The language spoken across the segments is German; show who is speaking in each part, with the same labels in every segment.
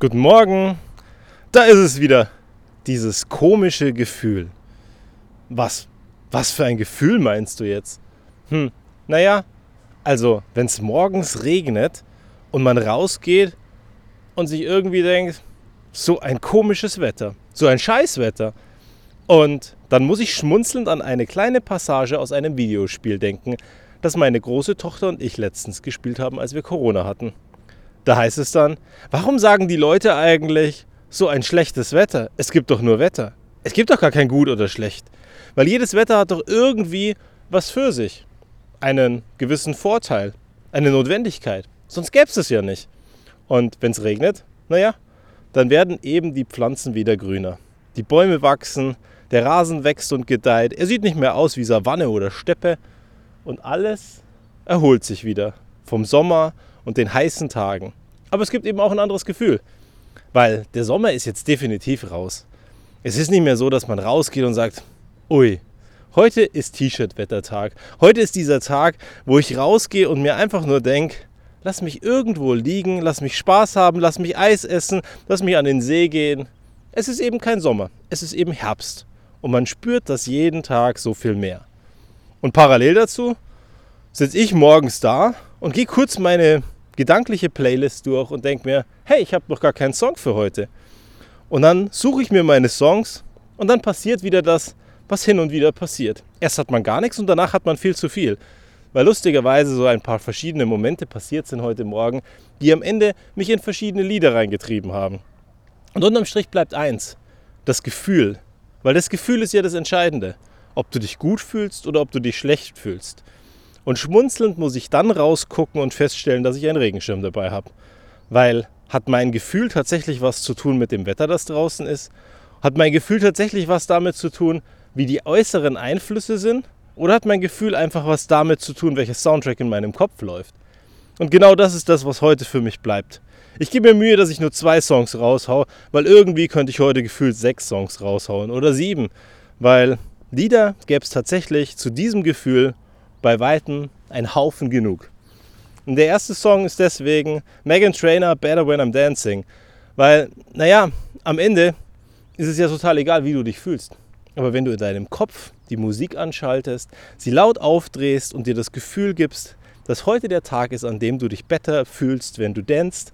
Speaker 1: Guten Morgen. Da ist es wieder. Dieses komische Gefühl. Was? Was für ein Gefühl meinst du jetzt? Hm, naja, also, wenn es morgens regnet und man rausgeht und sich irgendwie denkt, so ein komisches Wetter, so ein Scheißwetter. Und dann muss ich schmunzelnd an eine kleine Passage aus einem Videospiel denken, das meine große Tochter und ich letztens gespielt haben, als wir Corona hatten. Da heißt es dann, warum sagen die Leute eigentlich so ein schlechtes Wetter? Es gibt doch nur Wetter. Es gibt doch gar kein gut oder schlecht. Weil jedes Wetter hat doch irgendwie was für sich. Einen gewissen Vorteil, eine Notwendigkeit. Sonst gäbe es es ja nicht. Und wenn es regnet, naja, dann werden eben die Pflanzen wieder grüner. Die Bäume wachsen, der Rasen wächst und gedeiht. Er sieht nicht mehr aus wie Savanne oder Steppe. Und alles erholt sich wieder vom Sommer und den heißen Tagen. Aber es gibt eben auch ein anderes Gefühl, weil der Sommer ist jetzt definitiv raus. Es ist nicht mehr so, dass man rausgeht und sagt, ui, heute ist T-Shirt-Wettertag. Heute ist dieser Tag, wo ich rausgehe und mir einfach nur denke, lass mich irgendwo liegen, lass mich Spaß haben, lass mich Eis essen, lass mich an den See gehen. Es ist eben kein Sommer, es ist eben Herbst. Und man spürt das jeden Tag so viel mehr. Und parallel dazu sitze ich morgens da und gehe kurz meine gedankliche Playlist durch und denke mir, hey, ich habe noch gar keinen Song für heute. Und dann suche ich mir meine Songs und dann passiert wieder das, was hin und wieder passiert. Erst hat man gar nichts und danach hat man viel zu viel. Weil lustigerweise so ein paar verschiedene Momente passiert sind heute Morgen, die am Ende mich in verschiedene Lieder reingetrieben haben. Und unterm Strich bleibt eins, das Gefühl. Weil das Gefühl ist ja das Entscheidende. Ob du dich gut fühlst oder ob du dich schlecht fühlst. Und schmunzelnd muss ich dann rausgucken und feststellen, dass ich einen Regenschirm dabei habe. Weil hat mein Gefühl tatsächlich was zu tun mit dem Wetter, das draußen ist? Hat mein Gefühl tatsächlich was damit zu tun, wie die äußeren Einflüsse sind? Oder hat mein Gefühl einfach was damit zu tun, welcher Soundtrack in meinem Kopf läuft? Und genau das ist das, was heute für mich bleibt. Ich gebe mir Mühe, dass ich nur zwei Songs raushau, weil irgendwie könnte ich heute gefühlt sechs Songs raushauen oder sieben. Weil Lieder gäbe es tatsächlich zu diesem Gefühl bei Weitem ein Haufen genug. Und der erste Song ist deswegen Megan Trainer Better When I'm Dancing. Weil, naja, am Ende ist es ja total egal, wie du dich fühlst. Aber wenn du in deinem Kopf die Musik anschaltest, sie laut aufdrehst und dir das Gefühl gibst, dass heute der Tag ist, an dem du dich besser fühlst, wenn du danst,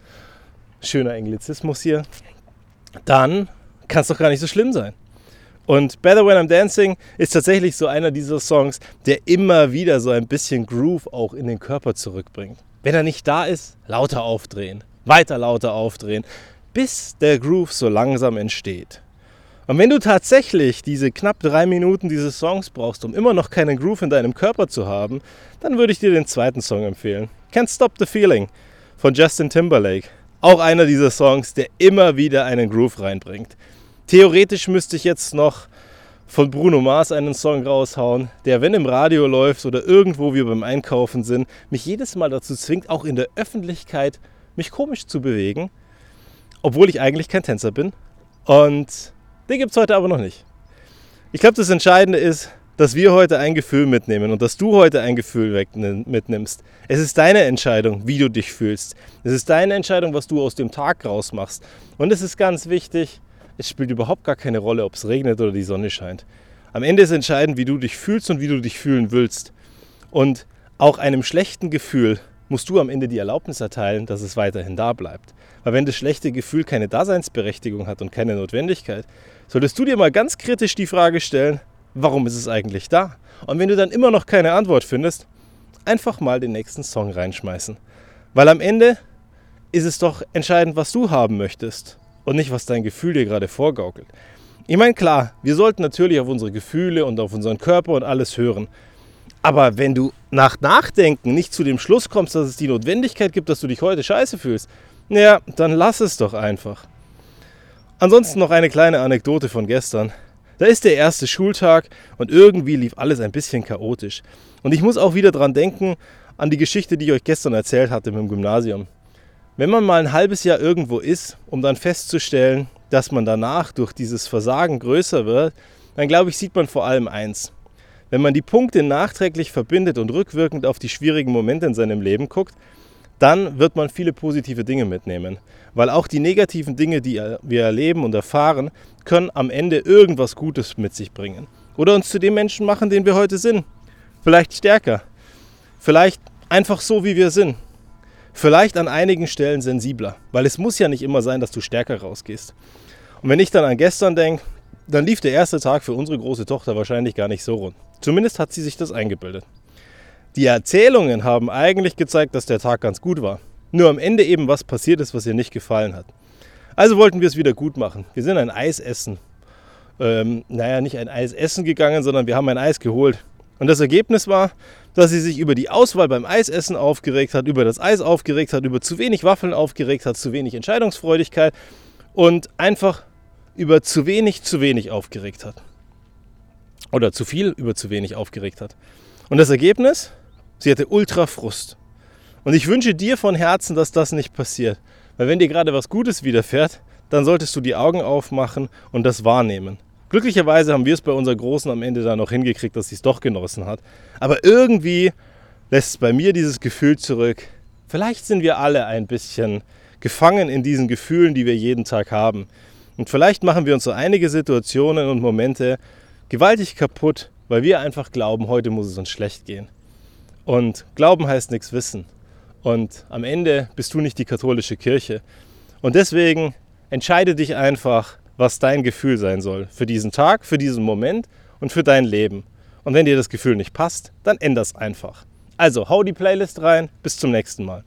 Speaker 1: schöner Englizismus hier, dann kann es doch gar nicht so schlimm sein. Und Better When I'm Dancing ist tatsächlich so einer dieser Songs, der immer wieder so ein bisschen Groove auch in den Körper zurückbringt. Wenn er nicht da ist, lauter aufdrehen, weiter lauter aufdrehen, bis der Groove so langsam entsteht. Und wenn du tatsächlich diese knapp drei Minuten dieses Songs brauchst, um immer noch keinen Groove in deinem Körper zu haben, dann würde ich dir den zweiten Song empfehlen. Can't Stop the Feeling von Justin Timberlake. Auch einer dieser Songs, der immer wieder einen Groove reinbringt. Theoretisch müsste ich jetzt noch von Bruno Mars einen Song raushauen, der, wenn im Radio läuft oder irgendwo wir beim Einkaufen sind, mich jedes Mal dazu zwingt, auch in der Öffentlichkeit mich komisch zu bewegen, obwohl ich eigentlich kein Tänzer bin. Und den gibt es heute aber noch nicht. Ich glaube, das Entscheidende ist, dass wir heute ein Gefühl mitnehmen und dass du heute ein Gefühl mitnimmst. Es ist deine Entscheidung, wie du dich fühlst. Es ist deine Entscheidung, was du aus dem Tag rausmachst. Und es ist ganz wichtig, es spielt überhaupt gar keine Rolle, ob es regnet oder die Sonne scheint. Am Ende ist entscheidend, wie du dich fühlst und wie du dich fühlen willst. Und auch einem schlechten Gefühl musst du am Ende die Erlaubnis erteilen, dass es weiterhin da bleibt. Weil wenn das schlechte Gefühl keine Daseinsberechtigung hat und keine Notwendigkeit, solltest du dir mal ganz kritisch die Frage stellen, warum ist es eigentlich da? Und wenn du dann immer noch keine Antwort findest, einfach mal den nächsten Song reinschmeißen. Weil am Ende ist es doch entscheidend, was du haben möchtest und nicht, was dein Gefühl dir gerade vorgaukelt. Ich meine, klar, wir sollten natürlich auf unsere Gefühle und auf unseren Körper und alles hören. Aber wenn du nach Nachdenken nicht zu dem Schluss kommst, dass es die Notwendigkeit gibt, dass du dich heute scheiße fühlst, naja, dann lass es doch einfach. Ansonsten noch eine kleine Anekdote von gestern. Da ist der erste Schultag und irgendwie lief alles ein bisschen chaotisch. Und ich muss auch wieder dran denken, an die Geschichte, die ich euch gestern erzählt hatte mit dem Gymnasium. Wenn man mal ein halbes Jahr irgendwo ist, um dann festzustellen, dass man danach durch dieses Versagen größer wird, dann glaube ich, sieht man vor allem eins. Wenn man die Punkte nachträglich verbindet und rückwirkend auf die schwierigen Momente in seinem Leben guckt, dann wird man viele positive Dinge mitnehmen. Weil auch die negativen Dinge, die wir erleben und erfahren, können am Ende irgendwas Gutes mit sich bringen. Oder uns zu dem Menschen machen, den wir heute sind. Vielleicht stärker. Vielleicht einfach so, wie wir sind. Vielleicht an einigen Stellen sensibler. Weil es muss ja nicht immer sein, dass du stärker rausgehst. Und wenn ich dann an gestern denke, dann lief der erste Tag für unsere große Tochter wahrscheinlich gar nicht so rund. Zumindest hat sie sich das eingebildet. Die Erzählungen haben eigentlich gezeigt, dass der Tag ganz gut war. Nur am Ende eben was passiert ist, was ihr nicht gefallen hat. Also wollten wir es wieder gut machen. Wir sind ein Eis essen. Ähm, naja, nicht ein Eis essen gegangen, sondern wir haben ein Eis geholt. Und das Ergebnis war, dass sie sich über die Auswahl beim Eisessen aufgeregt hat, über das Eis aufgeregt hat, über zu wenig Waffeln aufgeregt hat, zu wenig Entscheidungsfreudigkeit und einfach über zu wenig zu wenig aufgeregt hat. Oder zu viel über zu wenig aufgeregt hat. Und das Ergebnis? Sie hatte ultra Frust. Und ich wünsche dir von Herzen, dass das nicht passiert. Weil wenn dir gerade was Gutes widerfährt, dann solltest du die Augen aufmachen und das wahrnehmen. Glücklicherweise haben wir es bei unserer Großen am Ende dann noch hingekriegt, dass sie es doch genossen hat. Aber irgendwie lässt es bei mir dieses Gefühl zurück. Vielleicht sind wir alle ein bisschen gefangen in diesen Gefühlen, die wir jeden Tag haben. Und vielleicht machen wir uns so einige Situationen und Momente gewaltig kaputt, weil wir einfach glauben, heute muss es uns schlecht gehen. Und Glauben heißt nichts wissen. Und am Ende bist du nicht die katholische Kirche. Und deswegen entscheide dich einfach, was dein Gefühl sein soll. Für diesen Tag, für diesen Moment und für dein Leben. Und wenn dir das Gefühl nicht passt, dann änder es einfach. Also hau die Playlist rein. Bis zum nächsten Mal.